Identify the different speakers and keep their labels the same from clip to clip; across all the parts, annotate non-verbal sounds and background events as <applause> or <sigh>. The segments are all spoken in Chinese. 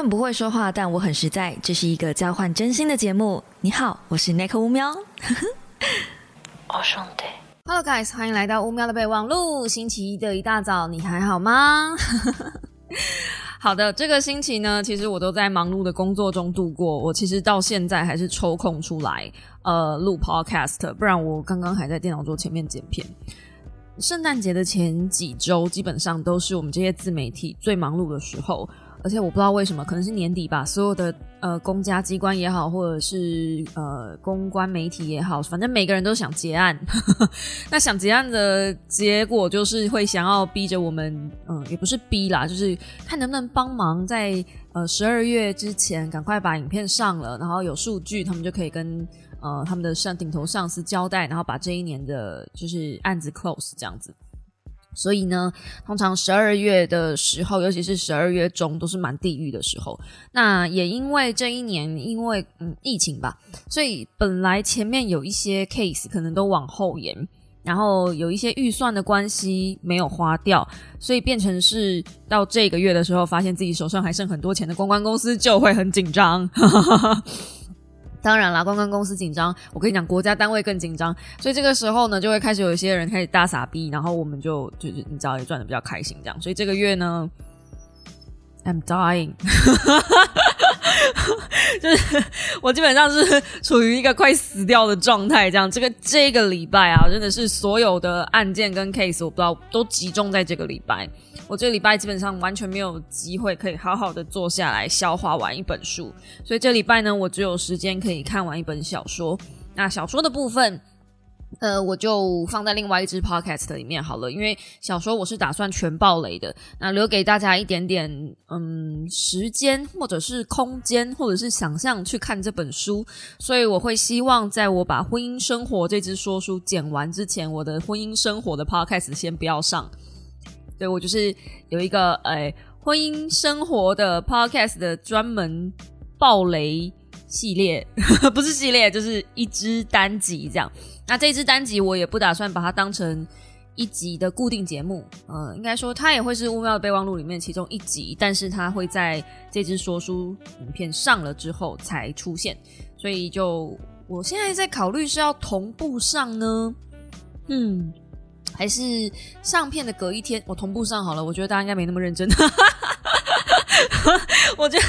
Speaker 1: 很不会说话，但我很实在。这是一个交换真心的节目。你好，我是 Nick 乌喵。<laughs>
Speaker 2: 哦，兄弟。
Speaker 3: Hello guys，欢迎来到乌喵的备忘录。星期一的一大早，你还好吗？<laughs> 好的，这个星期呢，其实我都在忙碌的工作中度过。我其实到现在还是抽空出来呃录 Podcast，不然我刚刚还在电脑桌前面剪片。圣诞节的前几周，基本上都是我们这些自媒体最忙碌的时候。而且我不知道为什么，可能是年底吧，所有的呃公家机关也好，或者是呃公关媒体也好，反正每个人都想结案。<laughs> 那想结案的结果就是会想要逼着我们，嗯，也不是逼啦，就是看能不能帮忙在呃十二月之前赶快把影片上了，然后有数据，他们就可以跟呃他们的上顶头上司交代，然后把这一年的就是案子 close 这样子。所以呢，通常十二月的时候，尤其是十二月中，都是蛮地狱的时候。那也因为这一年，因为嗯疫情吧，所以本来前面有一些 case 可能都往后延，然后有一些预算的关系没有花掉，所以变成是到这个月的时候，发现自己手上还剩很多钱的公关公司就会很紧张。<laughs> 当然啦，公关公司紧张，我跟你讲，国家单位更紧张，所以这个时候呢，就会开始有一些人开始大傻逼，然后我们就就是你知道也赚的比较开心这样，所以这个月呢，I'm dying，<laughs> 就是 <laughs> 我基本上是处于一个快死掉的状态，这样，这个这个礼拜啊，真的是所有的案件跟 case，我不知道都集中在这个礼拜。我这礼拜基本上完全没有机会可以好好的坐下来消化完一本书，所以这礼拜呢，我只有时间可以看完一本小说。那小说的部分，呃，我就放在另外一支 podcast 里面好了，因为小说我是打算全爆雷的，那留给大家一点点嗯时间或者是空间或者是想象去看这本书，所以我会希望在我把婚姻生活这支说书剪完之前，我的婚姻生活的 podcast 先不要上。对，我就是有一个诶婚姻生活的 podcast 的专门暴雷系列，<laughs> 不是系列，就是一支单集这样。那这支单集我也不打算把它当成一集的固定节目，嗯，应该说它也会是《乌喵的备忘录》里面其中一集，但是它会在这支说书影片上了之后才出现。所以就我现在在考虑是要同步上呢，嗯。还是上片的隔一天，我同步上好了。我觉得大家应该没那么认真。<laughs> 我觉得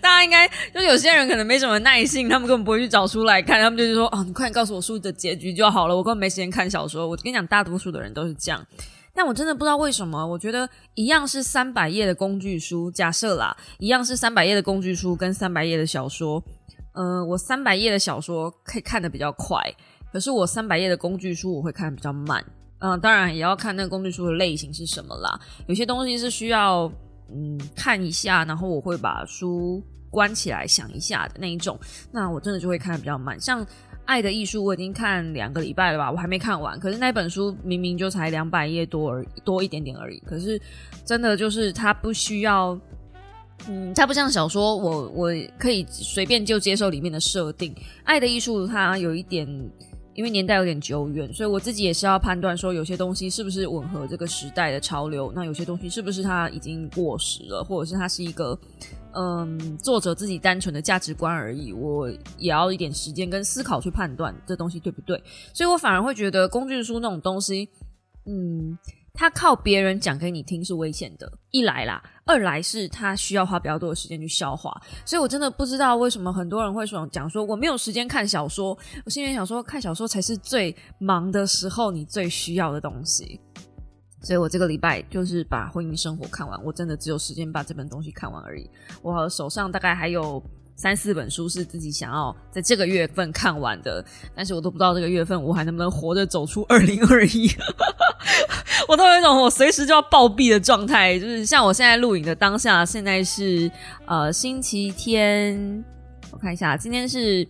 Speaker 3: 大家应该就有些人可能没什么耐性，他们根本不会去找书来看，他们就是说：“哦，你快点告诉我书的结局就好了。”我根本没时间看小说。我跟你讲，大多数的人都是这样。但我真的不知道为什么，我觉得一样是三百页的工具书，假设啦，一样是三百页的工具书跟三百页的小说。嗯，我三百页的小说可以看的比较快，可是我三百页的工具书我会看的比较慢。嗯，当然也要看那个工具书的类型是什么啦。有些东西是需要嗯看一下，然后我会把书关起来想一下的那一种。那我真的就会看的比较慢。像《爱的艺术》，我已经看两个礼拜了吧，我还没看完。可是那本书明明就才两百页多而已多一点点而已。可是真的就是它不需要，嗯，它不像小说，我我可以随便就接受里面的设定。《爱的艺术》它有一点。因为年代有点久远，所以我自己也是要判断说，有些东西是不是吻合这个时代的潮流，那有些东西是不是它已经过时了，或者是它是一个，嗯，作者自己单纯的价值观而已。我也要一点时间跟思考去判断这东西对不对，所以我反而会觉得工具书那种东西，嗯。他靠别人讲给你听是危险的，一来啦，二来是他需要花比较多的时间去消化，所以我真的不知道为什么很多人会说讲说我没有时间看小说，我心里想说看小说才是最忙的时候，你最需要的东西，所以我这个礼拜就是把婚姻生活看完，我真的只有时间把这本东西看完而已，我手上大概还有。三四本书是自己想要在这个月份看完的，但是我都不知道这个月份我还能不能活着走出二零二一。<laughs> 我都有一种我随时就要暴毙的状态，就是像我现在录影的当下，现在是呃星期天，我看一下，今天是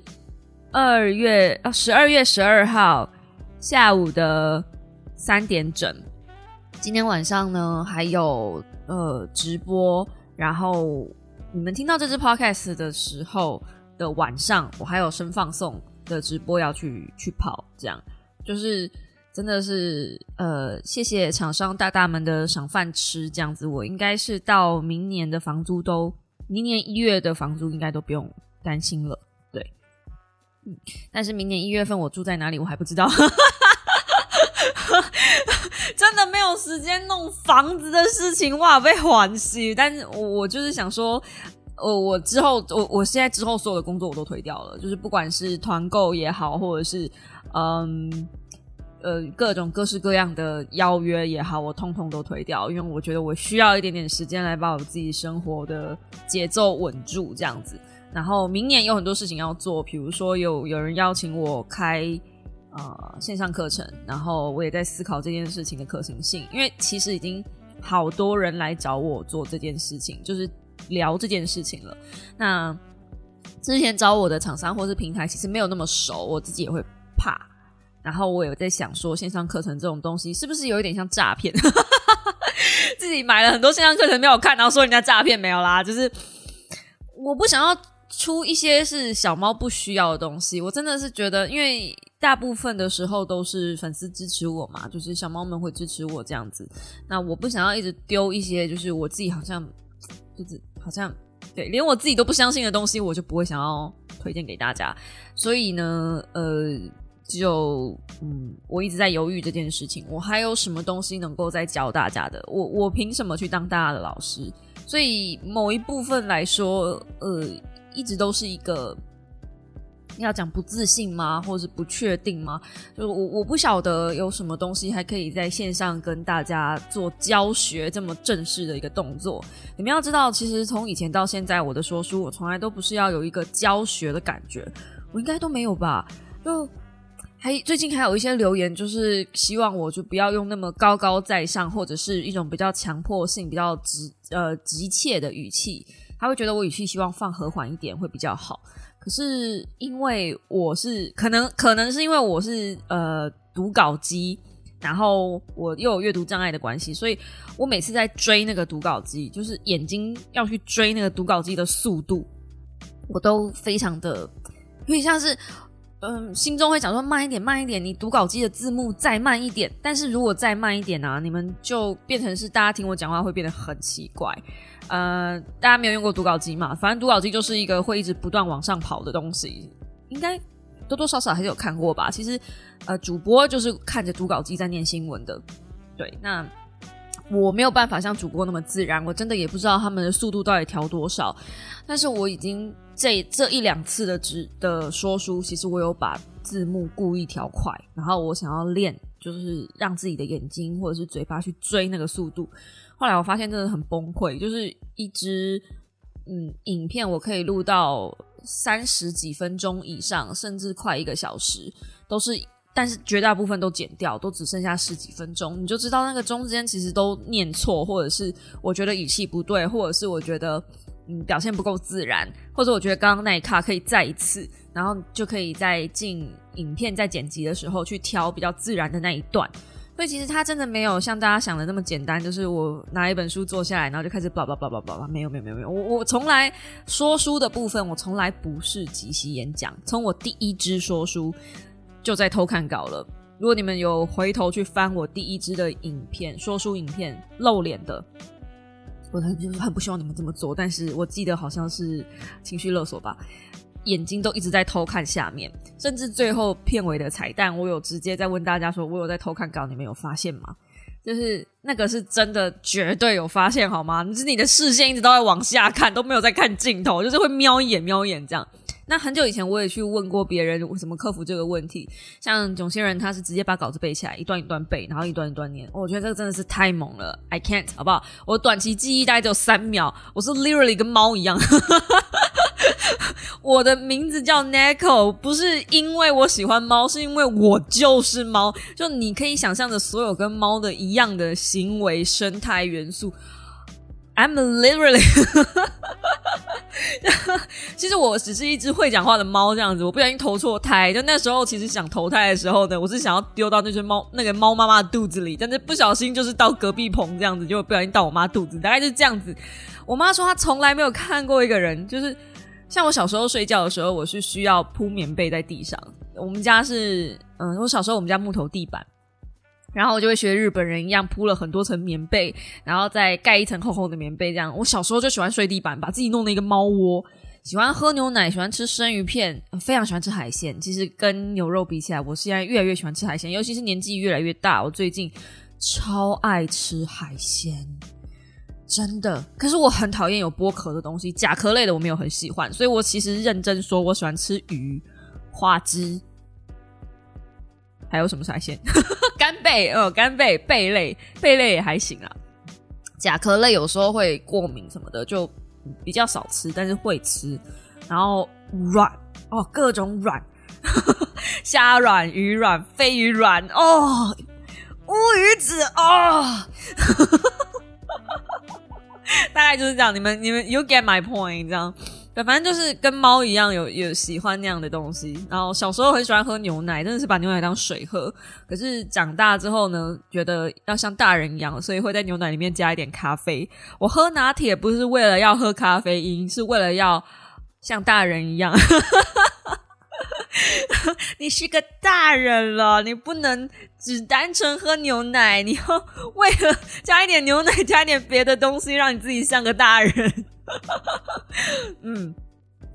Speaker 3: 二月呃十二月十二号下午的三点整。今天晚上呢还有呃直播，然后。你们听到这支 podcast 的时候的晚上，我还有生放送的直播要去去跑，这样就是真的是呃，谢谢厂商大大们的赏饭吃，这样子我应该是到明年的房租都明年一月的房租应该都不用担心了。对，嗯，但是明年一月份我住在哪里，我还不知道。没有时间弄房子的事情哇，被欢喜。但是我我就是想说，我我之后我我现在之后所有的工作我都推掉了，就是不管是团购也好，或者是嗯呃各种各式各样的邀约也好，我通通都推掉，因为我觉得我需要一点点时间来把我自己生活的节奏稳住这样子。然后明年有很多事情要做，比如说有有人邀请我开。呃，线上课程，然后我也在思考这件事情的可行性，因为其实已经好多人来找我做这件事情，就是聊这件事情了。那之前找我的厂商或是平台，其实没有那么熟，我自己也会怕。然后我有在想说，线上课程这种东西是不是有一点像诈骗？<laughs> 自己买了很多线上课程没有看，然后说人家诈骗没有啦，就是我不想要出一些是小猫不需要的东西。我真的是觉得，因为。大部分的时候都是粉丝支持我嘛，就是小猫们会支持我这样子。那我不想要一直丢一些，就是我自己好像就是好像对，连我自己都不相信的东西，我就不会想要推荐给大家。所以呢，呃，就嗯，我一直在犹豫这件事情。我还有什么东西能够再教大家的？我我凭什么去当大家的老师？所以某一部分来说，呃，一直都是一个。要讲不自信吗，或者是不确定吗？就我我不晓得有什么东西还可以在线上跟大家做教学这么正式的一个动作。你们要知道，其实从以前到现在，我的说书我从来都不是要有一个教学的感觉，我应该都没有吧？就还最近还有一些留言，就是希望我就不要用那么高高在上，或者是一种比较强迫性、比较急呃急切的语气，他会觉得我语气希望放和缓一点会比较好。可是因为我是可能可能是因为我是呃读稿机，然后我又有阅读障碍的关系，所以我每次在追那个读稿机，就是眼睛要去追那个读稿机的速度，我都非常的有点像是嗯，心中会想说慢一点，慢一点，你读稿机的字幕再慢一点。但是如果再慢一点呢，你们就变成是大家听我讲话会变得很奇怪。呃，大家没有用过读稿机嘛？反正读稿机就是一个会一直不断往上跑的东西，应该多多少少还是有看过吧。其实，呃，主播就是看着读稿机在念新闻的。对，那我没有办法像主播那么自然，我真的也不知道他们的速度到底调多少。但是我已经这这一两次的直的说书，其实我有把字幕故意调快，然后我想要练，就是让自己的眼睛或者是嘴巴去追那个速度。后来我发现真的很崩溃，就是一支嗯影片，我可以录到三十几分钟以上，甚至快一个小时，都是，但是绝大部分都剪掉，都只剩下十几分钟，你就知道那个中间其实都念错，或者是我觉得语气不对，或者是我觉得嗯表现不够自然，或者我觉得刚刚那一卡可以再一次，然后就可以在进影片在剪辑的时候去挑比较自然的那一段。所以其实它真的没有像大家想的那么简单，就是我拿一本书坐下来，然后就开始叭叭叭叭叭叭，没有没有没有没有，我我从来说书的部分，我从来不是即席演讲，从我第一支说书就在偷看稿了。如果你们有回头去翻我第一支的影片，说书影片露脸的，我很就是很不希望你们这么做，但是我记得好像是情绪勒索吧。眼睛都一直在偷看下面，甚至最后片尾的彩蛋，我有直接在问大家说：“我有在偷看稿，你们有发现吗？”就是那个是真的，绝对有发现，好吗？你是你的视线一直都在往下看，都没有在看镜头，就是会瞄一眼、瞄一眼这样。那很久以前我也去问过别人怎么克服这个问题，像囧星人他是直接把稿子背起来，一段一段背，然后一段一段念。我觉得这个真的是太猛了，I can't，好不好？我短期记忆大概只有三秒，我是 literally 跟猫一样。<laughs> 我的名字叫 Neko，不是因为我喜欢猫，是因为我就是猫。就你可以想象的所有跟猫的一样的行为、生态元素。I'm literally，<laughs> 其实我只是一只会讲话的猫，这样子。我不小心投错胎，就那时候其实想投胎的时候呢，我是想要丢到那只猫那个猫妈妈的肚子里，但是不小心就是到隔壁棚这样子，就不小心到我妈肚子，大概就是这样子。我妈说她从来没有看过一个人，就是像我小时候睡觉的时候，我是需要铺棉被在地上。我们家是，嗯，我小时候我们家木头地板。然后我就会学日本人一样铺了很多层棉被，然后再盖一层厚厚的棉被。这样，我小时候就喜欢睡地板，把自己弄了一个猫窝。喜欢喝牛奶，喜欢吃生鱼片，非常喜欢吃海鲜。其实跟牛肉比起来，我现在越来越喜欢吃海鲜，尤其是年纪越来越大，我最近超爱吃海鲜，真的。可是我很讨厌有剥壳的东西，甲壳类的我没有很喜欢，所以我其实认真说，我喜欢吃鱼、花枝，还有什么海鲜？<laughs> 干贝哦，干贝贝类，贝类也还行啊。甲壳类有时候会过敏什么的，就。比较少吃，但是会吃。然后软哦，各种软，<laughs> 虾软、鱼软、飞鱼软哦，乌鱼子哦，<laughs> 大概就是这样。你们你们，you get my point？这样。反正就是跟猫一样，有有喜欢那样的东西。然后小时候很喜欢喝牛奶，真的是把牛奶当水喝。可是长大之后呢，觉得要像大人一样，所以会在牛奶里面加一点咖啡。我喝拿铁不是为了要喝咖啡因，是为了要像大人一样。<laughs> 你是个大人了，你不能只单纯喝牛奶，你要为了加一点牛奶，加一点别的东西，让你自己像个大人。<laughs> 嗯，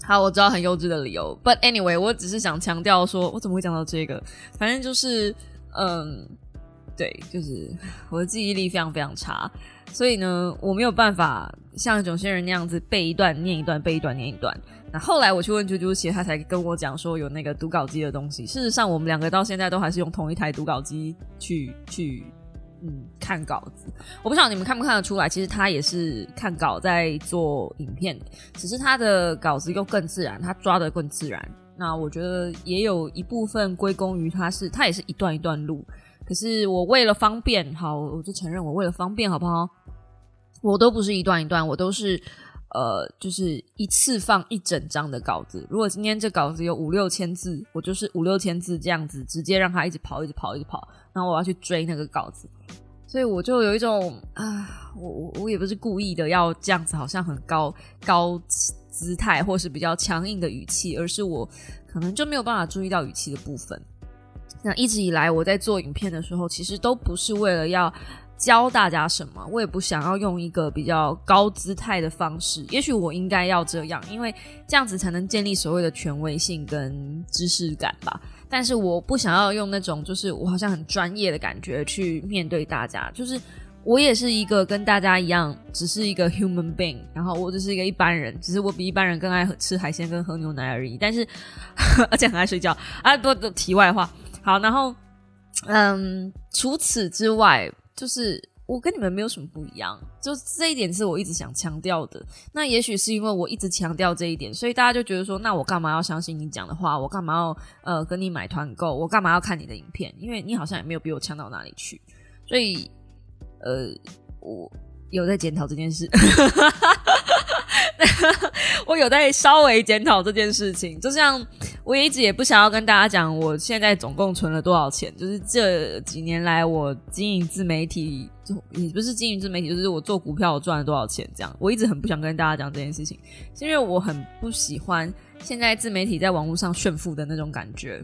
Speaker 3: 好，我知道很幼稚的理由，But anyway，我只是想强调说，我怎么会讲到这个？反正就是，嗯，对，就是我的记忆力非常非常差，所以呢，我没有办法像有些人那样子背一段念一段，背一段念一段。那后来我去问啾啾鞋，他才跟我讲说有那个读稿机的东西。事实上，我们两个到现在都还是用同一台读稿机去去。嗯，看稿子，我不晓得你们看不看得出来，其实他也是看稿在做影片，只是他的稿子又更自然，他抓的更自然。那我觉得也有一部分归功于他是，他也是一段一段录。可是我为了方便，好，我就承认我为了方便，好不好？我都不是一段一段，我都是呃，就是一次放一整张的稿子。如果今天这稿子有五六千字，我就是五六千字这样子，直接让他一直跑，一直跑，一直跑。然后我要去追那个稿子，所以我就有一种啊，我我我也不是故意的要这样子，好像很高高姿态或是比较强硬的语气，而是我可能就没有办法注意到语气的部分。那一直以来我在做影片的时候，其实都不是为了要教大家什么，我也不想要用一个比较高姿态的方式。也许我应该要这样，因为这样子才能建立所谓的权威性跟知识感吧。但是我不想要用那种就是我好像很专业的感觉去面对大家，就是我也是一个跟大家一样，只是一个 human being，然后我只是一个一般人，只是我比一般人更爱吃海鲜跟喝牛奶而已。但是 <laughs> 而且很爱睡觉啊，不，题外话，好，然后嗯，除此之外就是。我跟你们没有什么不一样，就这一点是我一直想强调的。那也许是因为我一直强调这一点，所以大家就觉得说，那我干嘛要相信你讲的话？我干嘛要呃跟你买团购？我干嘛要看你的影片？因为你好像也没有比我强到哪里去。所以呃，我有在检讨这件事。<laughs> 我有在稍微检讨这件事情，就像我也一直也不想要跟大家讲，我现在总共存了多少钱。就是这几年来，我经营自媒体，也不是经营自媒体，就是我做股票我赚了多少钱。这样，我一直很不想跟大家讲这件事情，是因为我很不喜欢现在自媒体在网络上炫富的那种感觉，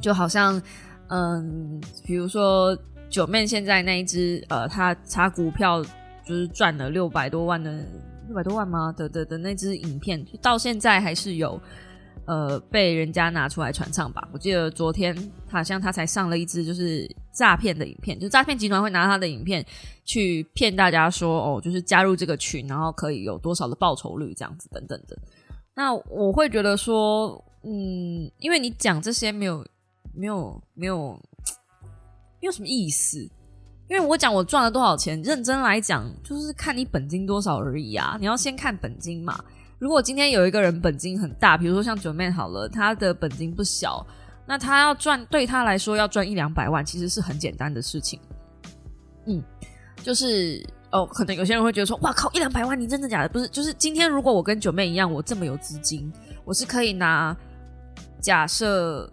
Speaker 3: 就好像，嗯，比如说九妹现在那一只，呃，他查股票就是赚了六百多万的。六百多万吗？的的的那支影片到现在还是有，呃，被人家拿出来传唱吧。我记得昨天好像他才上了一支就是诈骗的影片，就诈骗集团会拿他的影片去骗大家说，哦，就是加入这个群，然后可以有多少的报酬率这样子等等的。那我会觉得说，嗯，因为你讲这些没有没有没有没有什么意思。因为我讲我赚了多少钱，认真来讲就是看你本金多少而已啊！你要先看本金嘛。如果今天有一个人本金很大，比如说像九妹好了，他的本金不小，那他要赚对他来说要赚一两百万，其实是很简单的事情。嗯，就是哦，可能有些人会觉得说，哇靠，一两百万，你真的假的？不是，就是今天如果我跟九妹一样，我这么有资金，我是可以拿假设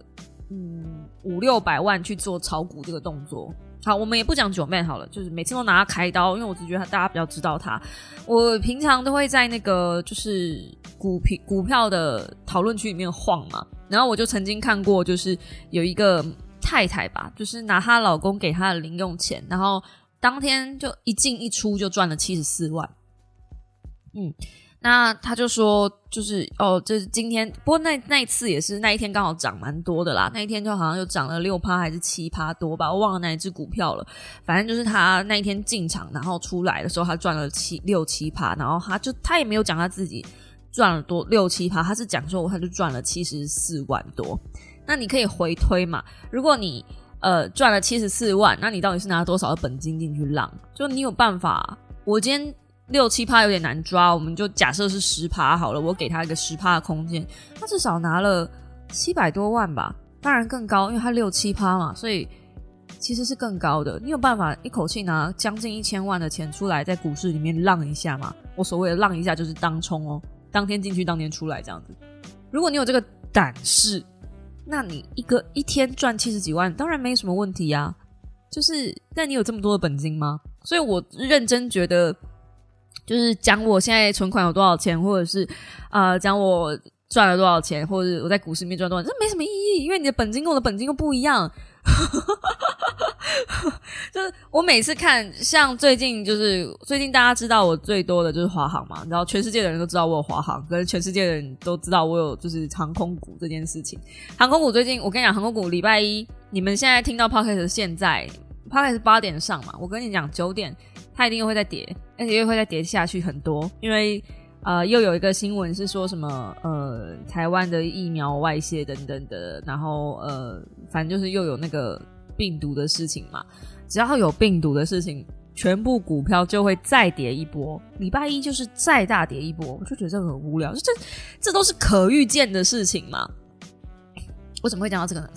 Speaker 3: 嗯五六百万去做炒股这个动作。好，我们也不讲九妹好了，就是每次都拿他开刀，因为我只觉得大家比较知道他。我平常都会在那个就是股票股票的讨论区里面晃嘛，然后我就曾经看过，就是有一个太太吧，就是拿她老公给她的零用钱，然后当天就一进一出就赚了七十四万。嗯，那他就说，就是哦，就是今天，不过那那一次也是那一天刚好涨蛮多的啦，那一天就好像又涨了六趴还是七趴多吧，我忘了哪一只股票了。反正就是他那一天进场，然后出来的时候他赚了七六七趴，然后他就他也没有讲他自己赚了多六七趴，他是讲说他就赚了七十四万多。那你可以回推嘛？如果你呃赚了七十四万，那你到底是拿多少的本金进去浪？就你有办法？我今天六七趴有点难抓，我们就假设是十趴好了，我给他一个十趴的空间，他至少拿了七百多万吧？当然更高，因为他六七趴嘛，所以其实是更高的。你有办法一口气拿将近一千万的钱出来，在股市里面浪一下吗？我所谓的浪一下，就是当冲哦，当天进去，当天出来这样子。如果你有这个胆识。那你一个一天赚七十几万，当然没什么问题呀。就是，但你有这么多的本金吗？所以我认真觉得，就是讲我现在存款有多少钱，或者是啊，讲我赚了多少钱，或者我在股市里面赚多少钱，这没什么意义，因为你的本金跟我的本金又不一样。<laughs> 就是我每次看，像最近就是最近大家知道我最多的就是华航嘛，然后全世界的人都知道我有华航，跟全世界的人都知道我有就是航空股这件事情。航空股最近我跟你讲，航空股礼拜一你们现在听到 podcast 现在 podcast 八点上嘛，我跟你讲九点它一定又会再跌，而且又会再跌下去很多，因为。呃，又有一个新闻是说什么呃，台湾的疫苗外泄等等的，然后呃，反正就是又有那个病毒的事情嘛。只要有病毒的事情，全部股票就会再跌一波。礼拜一就是再大跌一波，我就觉得这很无聊。这这都是可预见的事情嘛？我怎么会讲到这个呢？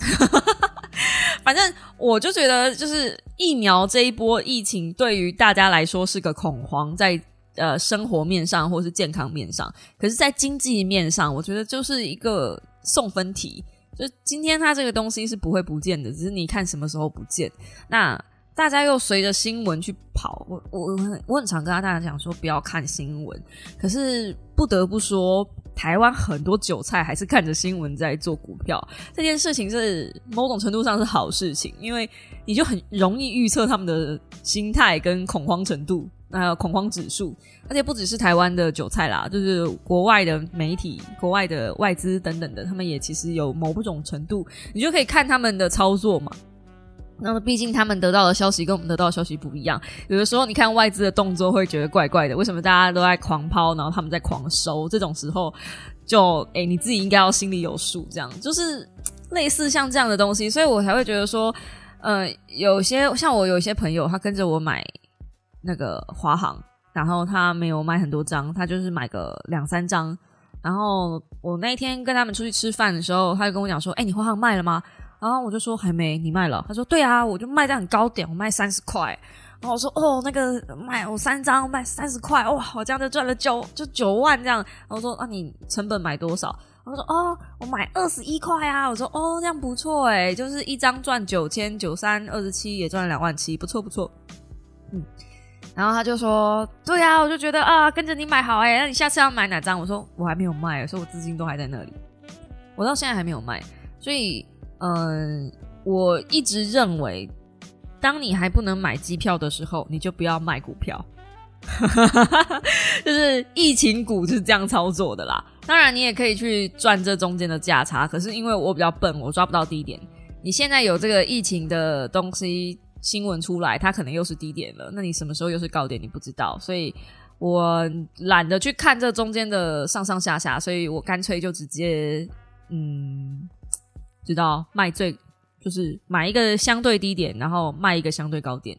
Speaker 3: 反正我就觉得，就是疫苗这一波疫情对于大家来说是个恐慌，在。呃，生活面上或是健康面上，可是，在经济面上，我觉得就是一个送分题。就今天它这个东西是不会不见的，只是你看什么时候不见。那大家又随着新闻去跑，我我我很常跟大家讲说不要看新闻，可是不得不说，台湾很多韭菜还是看着新闻在做股票。这件事情是某种程度上是好事情，因为你就很容易预测他们的心态跟恐慌程度。还有恐慌指数，而且不只是台湾的韭菜啦，就是国外的媒体、国外的外资等等的，他们也其实有某种程度，你就可以看他们的操作嘛。那么毕竟他们得到的消息跟我们得到的消息不一样，有的时候你看外资的动作会觉得怪怪的，为什么大家都在狂抛，然后他们在狂收？这种时候就哎，你自己应该要心里有数，这样就是类似像这样的东西，所以我才会觉得说，呃，有些像我有一些朋友，他跟着我买。那个华航，然后他没有买很多张，他就是买个两三张。然后我那一天跟他们出去吃饭的时候，他就跟我讲说：“哎，你华航卖了吗？”然后我就说：“还没，你卖了？”他说：“对啊，我就卖在很高点，我卖三十块。”然后我说：“哦，那个卖我三张卖三十块，哇，我这样就赚了九就九万这样。”然后我说：“啊，你成本买多少？”我说：“哦，我买二十一块啊。”我说：“哦，这样不错哎，就是一张赚九千九三二十七，也赚了两万七，不错不错。”嗯。然后他就说：“对呀，我就觉得啊，跟着你买好哎，那你下次要买哪张？”我说：“我还没有卖，所以我资金都还在那里，我到现在还没有卖。所以，嗯，我一直认为，当你还不能买机票的时候，你就不要卖股票。<laughs> 就是疫情股是这样操作的啦。当然，你也可以去赚这中间的价差，可是因为我比较笨，我抓不到低点。你现在有这个疫情的东西。”新闻出来，它可能又是低点了。那你什么时候又是高点？你不知道，所以我懒得去看这中间的上上下下，所以我干脆就直接嗯，知道卖最就是买一个相对低点，然后卖一个相对高点，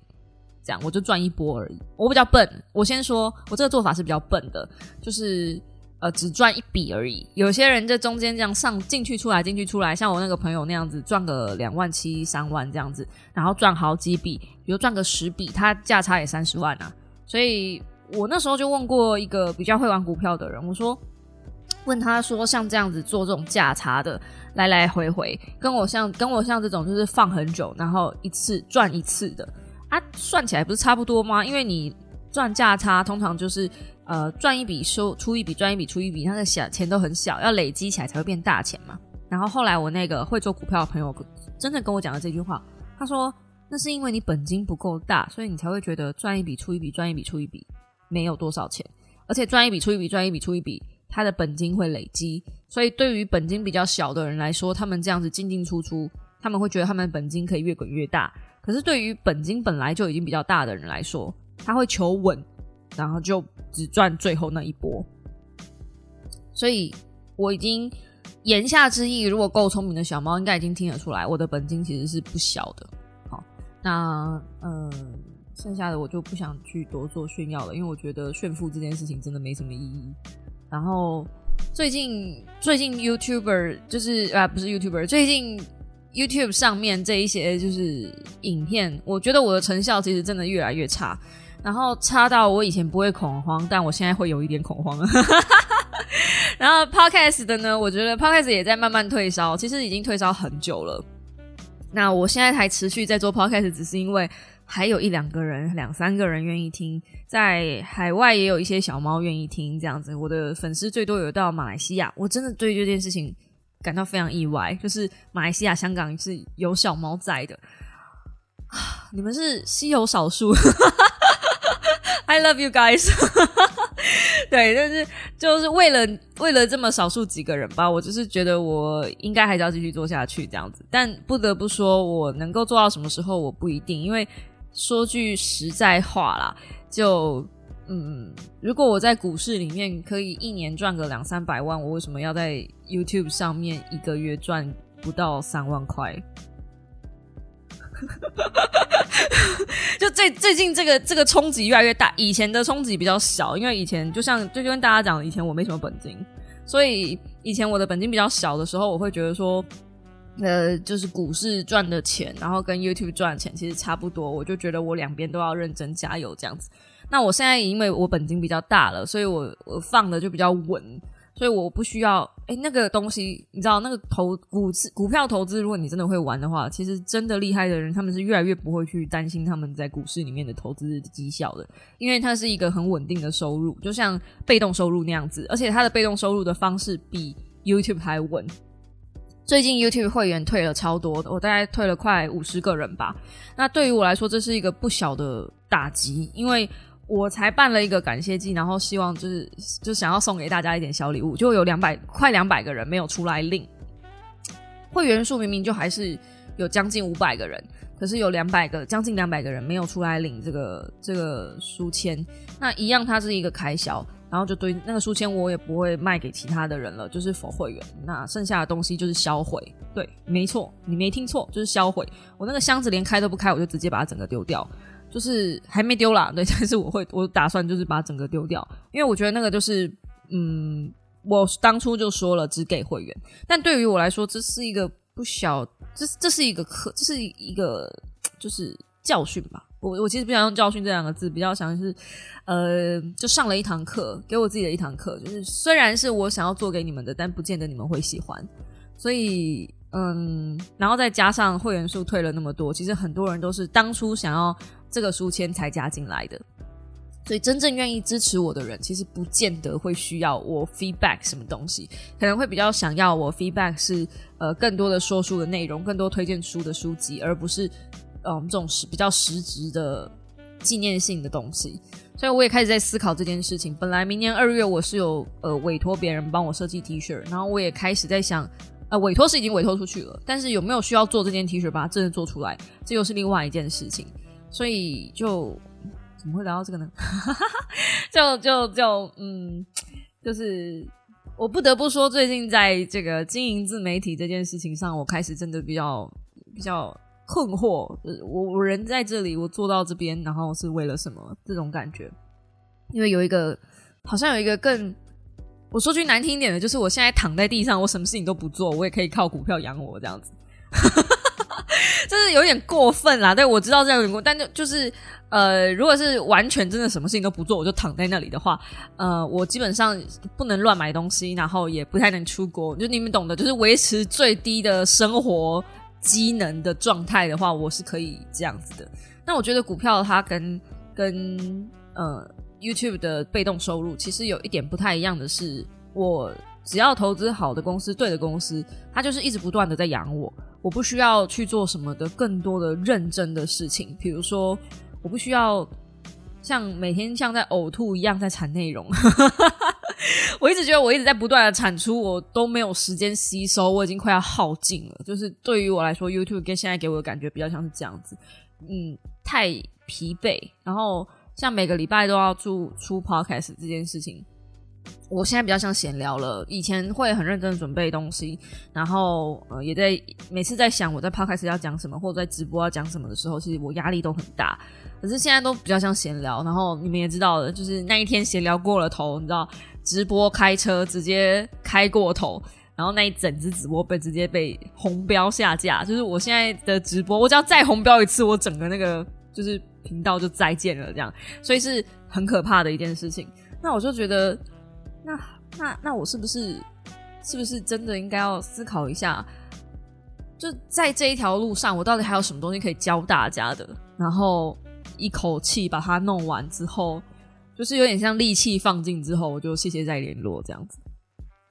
Speaker 3: 这样我就赚一波而已。我比较笨，我先说我这个做法是比较笨的，就是。呃，只赚一笔而已。有些人在中间这样上进去出来进去出来，像我那个朋友那样子赚个两万七三万这样子，然后赚好几笔，比如赚个十笔，他价差也三十万啊。所以我那时候就问过一个比较会玩股票的人，我说问他说，像这样子做这种价差的来来回回，跟我像跟我像这种就是放很久，然后一次赚一次的啊，算起来不是差不多吗？因为你赚价差通常就是。呃，赚一笔收出一笔，赚一笔出一笔，它的小钱都很小，要累积起来才会变大钱嘛。然后后来我那个会做股票的朋友真的跟我讲了这句话，他说那是因为你本金不够大，所以你才会觉得赚一笔出一笔，赚一笔出一笔没有多少钱，而且赚一笔出一笔，赚一笔出一笔，它的本金会累积，所以对于本金比较小的人来说，他们这样子进进出出，他们会觉得他们本金可以越滚越大。可是对于本金本来就已经比较大的人来说，他会求稳，然后就只赚最后那一波。所以我已经。言下之意，如果够聪明的小猫应该已经听得出来，我的本金其实是不小的。好，那嗯，剩下的我就不想去多做炫耀了，因为我觉得炫富这件事情真的没什么意义。然后最近最近 YouTuber 就是啊，不是 YouTuber，最近 YouTube 上面这一些就是影片，我觉得我的成效其实真的越来越差，然后差到我以前不会恐慌，但我现在会有一点恐慌。<laughs> 然后 podcast 的呢，我觉得 podcast 也在慢慢退烧，其实已经退烧很久了。那我现在还持续在做 podcast，只是因为还有一两个人、两三个人愿意听，在海外也有一些小猫愿意听，这样子。我的粉丝最多有到马来西亚，我真的对这件事情感到非常意外，就是马来西亚、香港是有小猫在的。<laughs> 你们是稀有少数。I love you guys。<laughs> 对，但是就是为了为了这么少数几个人吧，我就是觉得我应该还是要继续做下去这样子。但不得不说，我能够做到什么时候我不一定，因为说句实在话啦，就嗯，如果我在股市里面可以一年赚个两三百万，我为什么要在 YouTube 上面一个月赚不到三万块？<laughs> 就最最近这个这个冲击越来越大，以前的冲击比较小，因为以前就像就跟大家讲，以前我没什么本金，所以以前我的本金比较小的时候，我会觉得说，呃，就是股市赚的钱，然后跟 YouTube 赚的钱其实差不多，我就觉得我两边都要认真加油这样子。那我现在因为我本金比较大了，所以我我放的就比较稳。所以我不需要哎，那个东西你知道，那个投股市股票投资，如果你真的会玩的话，其实真的厉害的人，他们是越来越不会去担心他们在股市里面的投资绩效的，因为它是一个很稳定的收入，就像被动收入那样子，而且它的被动收入的方式比 YouTube 还稳。最近 YouTube 会员退了超多的，我大概退了快五十个人吧。那对于我来说，这是一个不小的打击，因为。我才办了一个感谢祭，然后希望就是就想要送给大家一点小礼物，就有两百快两百个人没有出来领会员数，明明就还是有将近五百个人，可是有两百个将近两百个人没有出来领这个这个书签，那一样它是一个开销，然后就对那个书签我也不会卖给其他的人了，就是否会员，那剩下的东西就是销毁，对，没错，你没听错，就是销毁，我那个箱子连开都不开，我就直接把它整个丢掉。就是还没丢啦，<laughs> 对，但是我会，我打算就是把整个丢掉，因为我觉得那个就是，嗯，我当初就说了只给会员，但对于我来说，这是一个不小，这这是一个课，这是一个就是教训吧。我我其实不想用教训这两个字，比较想是，呃，就上了一堂课，给我自己的一堂课，就是虽然是我想要做给你们的，但不见得你们会喜欢，所以。嗯，然后再加上会员数退了那么多，其实很多人都是当初想要这个书签才加进来的，所以真正愿意支持我的人，其实不见得会需要我 feedback 什么东西，可能会比较想要我 feedback 是呃更多的说书的内容，更多推荐书的书籍，而不是嗯这种实比较实质的纪念性的东西。所以我也开始在思考这件事情。本来明年二月我是有呃委托别人帮我设计 T 恤，然后我也开始在想。呃，委托是已经委托出去了，但是有没有需要做这件 T 恤把它真的做出来，这又是另外一件事情。所以就怎么会聊到这个呢？<laughs> 就就就嗯，就是我不得不说，最近在这个经营自媒体这件事情上，我开始真的比较比较困惑。我我人在这里，我做到这边，然后是为了什么？这种感觉，因为有一个好像有一个更。我说句难听一点的，就是我现在躺在地上，我什么事情都不做，我也可以靠股票养我这样子，<laughs> 这是有点过分啦。对，我知道这样有点过，但就就是呃，如果是完全真的什么事情都不做，我就躺在那里的话，呃，我基本上不能乱买东西，然后也不太能出国，就你们懂的，就是维持最低的生活机能的状态的话，我是可以这样子的。那我觉得股票它跟跟呃。YouTube 的被动收入其实有一点不太一样的是，我只要投资好的公司、对的公司，它就是一直不断的在养我。我不需要去做什么的更多的认真的事情，比如说，我不需要像每天像在呕吐一样在产内容。<laughs> 我一直觉得我一直在不断的产出，我都没有时间吸收，我已经快要耗尽了。就是对于我来说，YouTube 跟现在给我的感觉比较像是这样子，嗯，太疲惫。然后像每个礼拜都要出出 Podcast 这件事情。我现在比较像闲聊了，以前会很认真的准备东西，然后呃也在每次在想我在 podcast 要讲什么，或者在直播要讲什么的时候，其实我压力都很大。可是现在都比较像闲聊，然后你们也知道的，就是那一天闲聊过了头，你知道直播开车直接开过头，然后那一整只直播被直接被红标下架。就是我现在的直播，我只要再红标一次，我整个那个就是频道就再见了，这样，所以是很可怕的一件事情。那我就觉得。那那那我是不是是不是真的应该要思考一下？就在这一条路上，我到底还有什么东西可以教大家的？然后一口气把它弄完之后，就是有点像力气放尽之后，我就谢谢再联络这样子。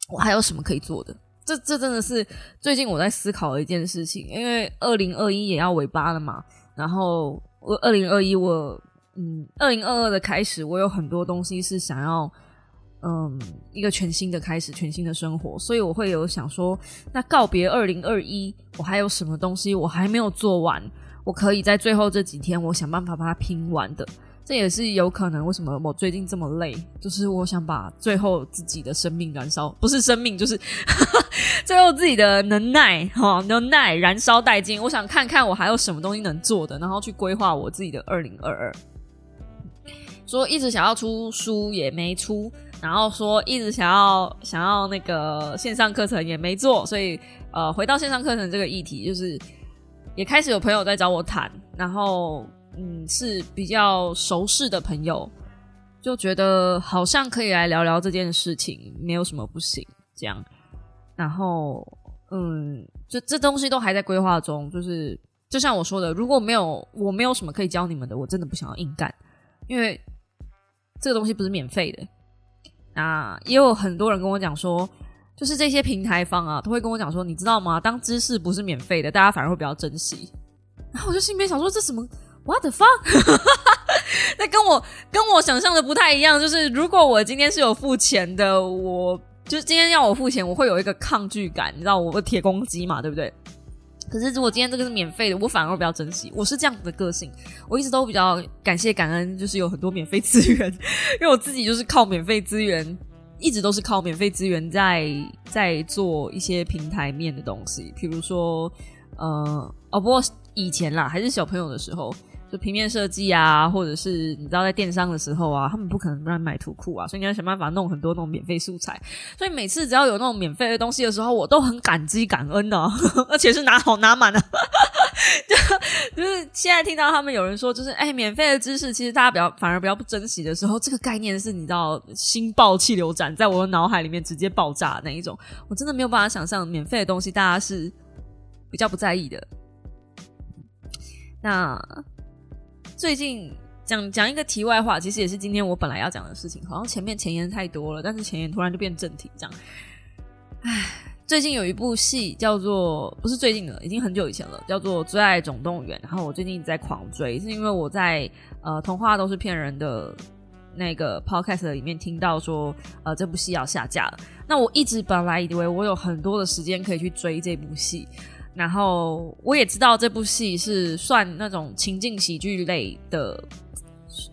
Speaker 3: 我还有什么可以做的？这这真的是最近我在思考的一件事情，因为二零二一也要尾巴了嘛。然后我二零二一我嗯，二零二二的开始，我有很多东西是想要。嗯，一个全新的开始，全新的生活，所以我会有想说，那告别二零二一，我还有什么东西我还没有做完？我可以在最后这几天，我想办法把它拼完的。这也是有可能。为什么我最近这么累？就是我想把最后自己的生命燃烧，不是生命，就是 <laughs> 最后自己的能耐哈，能耐燃烧殆尽。我想看看我还有什么东西能做的，然后去规划我自己的二零二二。说一直想要出书也没出。然后说一直想要想要那个线上课程也没做，所以呃回到线上课程这个议题，就是也开始有朋友在找我谈，然后嗯是比较熟识的朋友，就觉得好像可以来聊聊这件事情，没有什么不行这样。然后嗯，这这东西都还在规划中，就是就像我说的，如果没有我没有什么可以教你们的，我真的不想要硬干，因为这个东西不是免费的。那也有很多人跟我讲说，就是这些平台方啊，都会跟我讲说，你知道吗？当知识不是免费的，大家反而会比较珍惜。<laughs> 然后我就心里面想说，这什么？What the fuck？<laughs> 那跟我跟我想象的不太一样。就是如果我今天是有付钱的，我就是今天要我付钱，我会有一个抗拒感，你知道，我铁公鸡嘛，对不对？可是如果今天这个是免费的，我反而会比较珍惜。我是这样子的个性，我一直都比较感谢感恩，就是有很多免费资源，<laughs> 因为我自己就是靠免费资源，一直都是靠免费资源在在做一些平台面的东西，比如说呃哦，不过以前啦，还是小朋友的时候。就平面设计啊，或者是你知道在电商的时候啊，他们不可能让你买图库啊，所以你要想办法弄很多那种免费素材。所以每次只要有那种免费的东西的时候，我都很感激感恩的，<laughs> 而且是拿好拿满的。<laughs> 就就是现在听到他们有人说，就是哎，免费的知识其实大家比较反而比较不珍惜的时候，这个概念是你知道心爆气流斩在我的脑海里面直接爆炸那一种，我真的没有办法想象免费的东西大家是比较不在意的。那。最近讲讲一个题外话，其实也是今天我本来要讲的事情，好像前面前言太多了，但是前言突然就变正题这样。唉，最近有一部戏叫做不是最近的，已经很久以前了，叫做《最爱总动员》。然后我最近一直在狂追，是因为我在呃童话都是骗人的那个 podcast 里面听到说，呃这部戏要下架了。那我一直本来以为我有很多的时间可以去追这部戏。然后我也知道这部戏是算那种情境喜剧类的，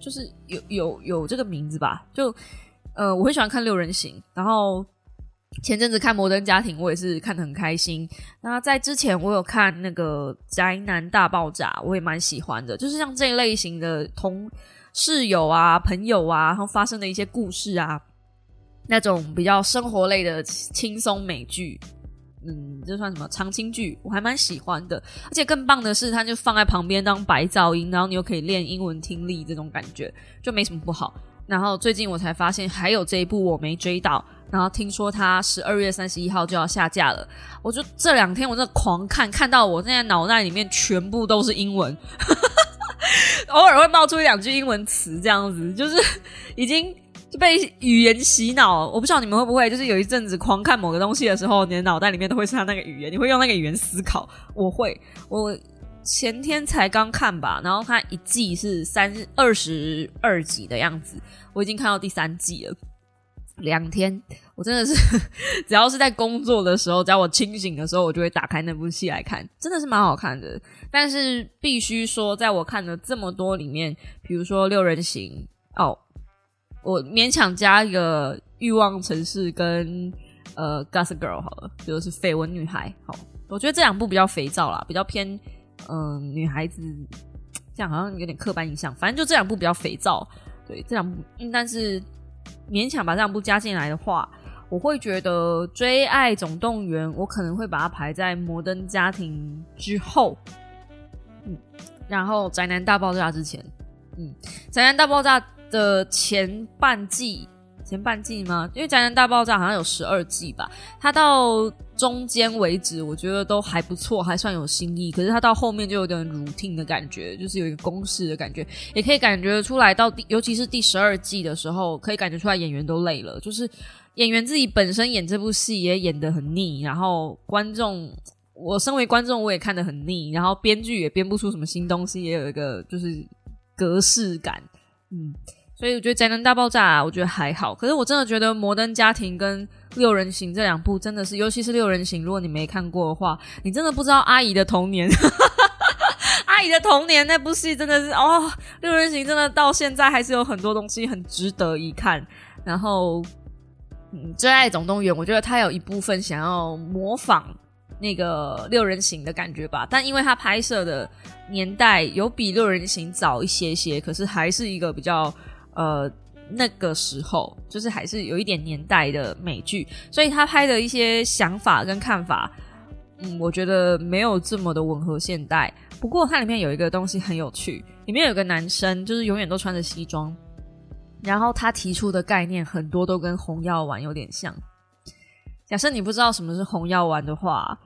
Speaker 3: 就是有有有这个名字吧。就呃，我很喜欢看六人行。然后前阵子看《摩登家庭》，我也是看得很开心。那在之前我有看那个《宅男大爆炸》，我也蛮喜欢的。就是像这一类型的同室友啊、朋友啊，然后发生的一些故事啊，那种比较生活类的轻松美剧。嗯，这算什么长青剧？我还蛮喜欢的，而且更棒的是，它就放在旁边当白噪音，然后你又可以练英文听力，这种感觉就没什么不好。然后最近我才发现还有这一部我没追到，然后听说它十二月三十一号就要下架了，我就这两天我在狂看，看到我现在脑袋里面全部都是英文，<laughs> 偶尔会冒出一两句英文词，这样子就是已经就被语言洗脑。我不知道你们会不会，就是有一阵子狂看某个东西的时候，你的脑袋里面都会是他那个语言，你会用那个语言思考。我会，我前天才刚看吧，然后它一季是三二十二集的样子，我已经看到第三季了。两天，我真的是 <laughs> 只要是在工作的时候，只要我清醒的时候，我就会打开那部戏来看，真的是蛮好看的。但是必须说，在我看了这么多里面，比如说《六人行》哦，我勉强加一个《欲望城市》跟呃《Gossip Girl》好了，就是绯闻女孩。好，我觉得这两部比较肥皂啦，比较偏嗯女孩子，这样好像有点刻板印象。反正就这两部比较肥皂，对这两部，但是。勉强把这两部加进来的话，我会觉得《追爱总动员》我可能会把它排在《摩登家庭》之后，嗯，然后《宅男大爆炸》之前，嗯，《宅男大爆炸》的前半季。前半季吗？因为《宅男大爆炸》好像有十二季吧，它到中间为止，我觉得都还不错，还算有新意。可是它到后面就有点 routine 的感觉，就是有一个公式的感觉，也可以感觉出来。到第尤其是第十二季的时候，可以感觉出来演员都累了，就是演员自己本身演这部戏也演得很腻，然后观众，我身为观众我也看得很腻，然后编剧也编不出什么新东西，也有一个就是格式感，嗯。所以我觉得《宅男大爆炸》我觉得还好，可是我真的觉得《摩登家庭》跟《六人行》这两部真的是，尤其是《六人行》，如果你没看过的话，你真的不知道阿姨的童年。<laughs> 阿姨的童年那部戏真的是哦，《六人行》真的到现在还是有很多东西很值得一看。然后，嗯，《最爱总动员》，我觉得他有一部分想要模仿那个《六人行》的感觉吧，但因为他拍摄的年代有比《六人行》早一些些，可是还是一个比较。呃，那个时候就是还是有一点年代的美剧，所以他拍的一些想法跟看法，嗯，我觉得没有这么的吻合现代。不过它里面有一个东西很有趣，里面有个男生就是永远都穿着西装，然后他提出的概念很多都跟红药丸有点像。假设你不知道什么是红药丸的话，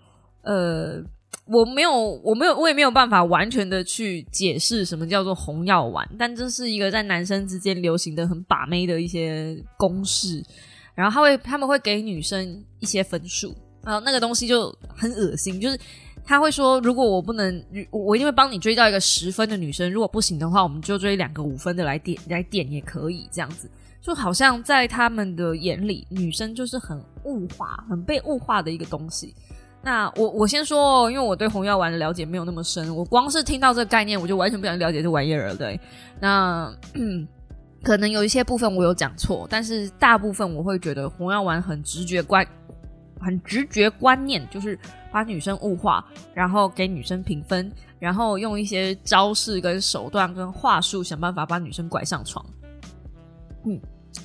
Speaker 3: 呃。我没有，我没有，我也没有办法完全的去解释什么叫做红药丸，但这是一个在男生之间流行的很把妹的一些公式。然后他会，他们会给女生一些分数，然后那个东西就很恶心，就是他会说，如果我不能，我一定会帮你追到一个十分的女生，如果不行的话，我们就追两个五分的来点来点也可以，这样子，就好像在他们的眼里，女生就是很物化、很被物化的一个东西。那我我先说，因为我对红药丸的了解没有那么深，我光是听到这个概念，我就完全不想了解这玩意儿了。对，那 <clears throat> 可能有一些部分我有讲错，但是大部分我会觉得红药丸很直觉观，很直觉观念，就是把女生物化，然后给女生评分，然后用一些招式跟手段跟话术想办法把女生拐上床。嗯，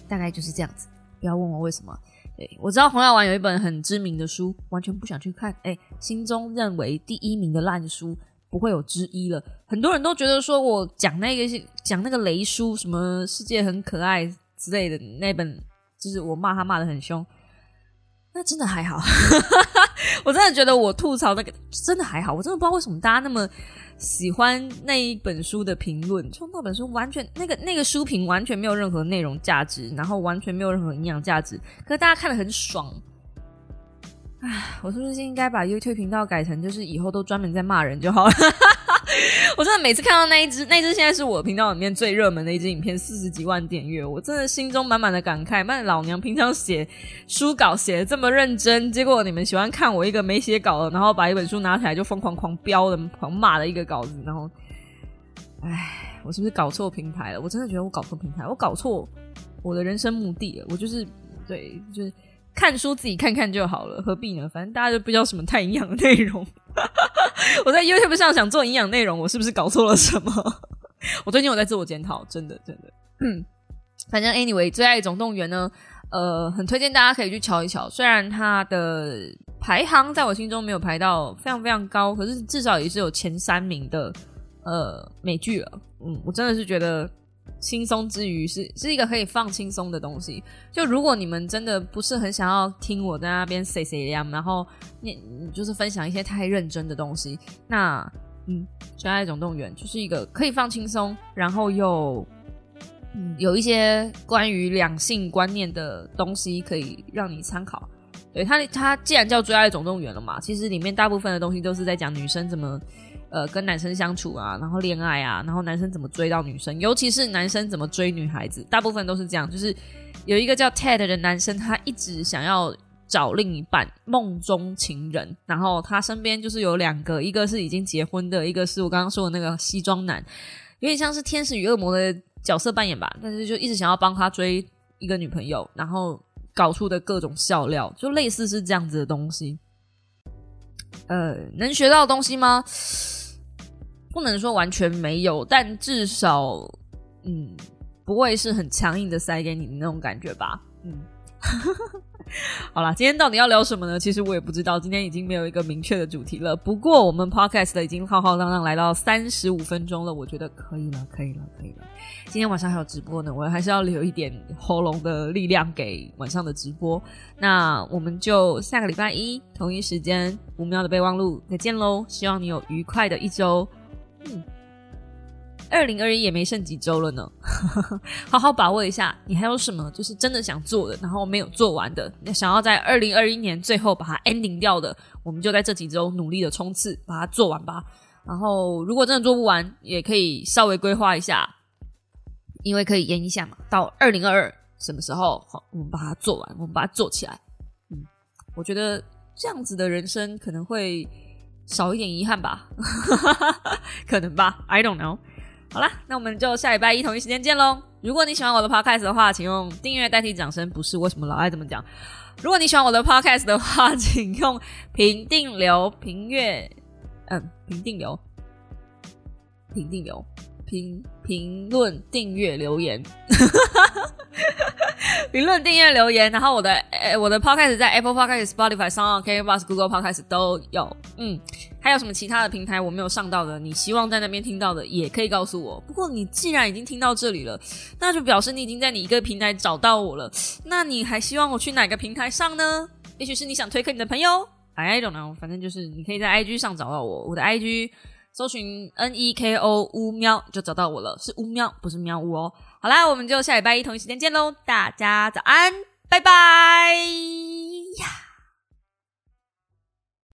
Speaker 3: 大概就是这样子。不要问我为什么。对，我知道洪耀文有一本很知名的书，完全不想去看。哎，心中认为第一名的烂书不会有之一了。很多人都觉得说我讲那个讲那个雷书，什么世界很可爱之类的那本，就是我骂他骂的很凶。那真的还好，<laughs> 我真的觉得我吐槽那个真的还好。我真的不知道为什么大家那么。喜欢那一本书的评论，就那本书完全那个那个书评完全没有任何内容价值，然后完全没有任何营养价值，可是大家看的很爽。唉，我是不是应该把 YouTube 频道改成就是以后都专门在骂人就好了？<laughs> 我真的每次看到那一只，那只现在是我频道里面最热门的一支影片，四十几万点阅，我真的心中满满的感慨。那老娘平常写书稿写的这么认真，结果你们喜欢看我一个没写稿的，然后把一本书拿起来就疯狂狂飙的、狂骂的一个稿子，然后，唉，我是不是搞错平台了？我真的觉得我搞错平台，我搞错我的人生目的了。我就是对，就是看书自己看看就好了，何必呢？反正大家就不知道什么太营养的内容。<laughs> 我在 YouTube 上想做营养内容，我是不是搞错了什么？<laughs> 我最近有在自我检讨，真的真的。嗯，<clears throat> 反正 Anyway，最爱总动员呢，呃，很推荐大家可以去瞧一瞧。虽然它的排行在我心中没有排到非常非常高，可是至少也是有前三名的呃美剧了。嗯，我真的是觉得。轻松之余是是一个可以放轻松的东西。就如果你们真的不是很想要听我在那边 say say 样，然后你就是分享一些太认真的东西，那嗯，《真爱总动员》就是一个可以放轻松，然后又嗯，有一些关于两性观念的东西可以让你参考。对他，他既然叫《追爱总动员》了嘛，其实里面大部分的东西都是在讲女生怎么呃跟男生相处啊，然后恋爱啊，然后男生怎么追到女生，尤其是男生怎么追女孩子，大部分都是这样。就是有一个叫 Ted 的男生，他一直想要找另一半，梦中情人，然后他身边就是有两个，一个是已经结婚的，一个是我刚刚说的那个西装男，有点像是天使与恶魔的角色扮演吧，但是就一直想要帮他追一个女朋友，然后。搞出的各种笑料，就类似是这样子的东西。呃，能学到东西吗？不能说完全没有，但至少，嗯，不会是很强硬的塞给你的那种感觉吧。嗯。<laughs> 好了，今天到底要聊什么呢？其实我也不知道，今天已经没有一个明确的主题了。不过我们 podcast 已经浩浩荡荡来到三十五分钟了，我觉得可以了，可以了，可以了。今天晚上还有直播呢，我还是要留一点喉咙的力量给晚上的直播。那我们就下个礼拜一同一时间五秒的备忘录再见喽！希望你有愉快的一周。二零二一也没剩几周了呢，<laughs> 好好把握一下。你还有什么就是真的想做的，然后没有做完的，想要在二零二一年最后把它 ending 掉的，我们就在这几周努力的冲刺，把它做完吧。然后如果真的做不完，也可以稍微规划一下，因为可以延一下嘛。到二零二二什么时候，好，我们把它做完，我们把它做起来。嗯，我觉得这样子的人生可能会少一点遗憾吧，<laughs> 可能吧，I don't know。好啦，那我们就下礼拜一同一时间见喽！如果你喜欢我的 podcast 的话，请用订阅代替掌声。不是为什么老爱这么讲？如果你喜欢我的 podcast 的话，请用评定流评阅，嗯，评定流，评定流。评评论、订阅、留言，评论、订阅、留言，然后我的呃我的 podcast 在 Apple Podcast、Spotify、Sound、k b o s Google Podcast 都有，嗯，还有什么其他的平台我没有上到的？你希望在那边听到的，也可以告诉我。不过你既然已经听到这里了，那就表示你已经在你一个平台找到我了。那你还希望我去哪个平台上呢？也许是你想推给你的朋友，I don't know，反正就是你可以在 IG 上找到我，我的 IG。搜寻 N E K O 乌喵就找到我了，是乌喵，不是喵呜哦。好啦，我们就下礼拜一同一时间见喽，大家早安，拜拜。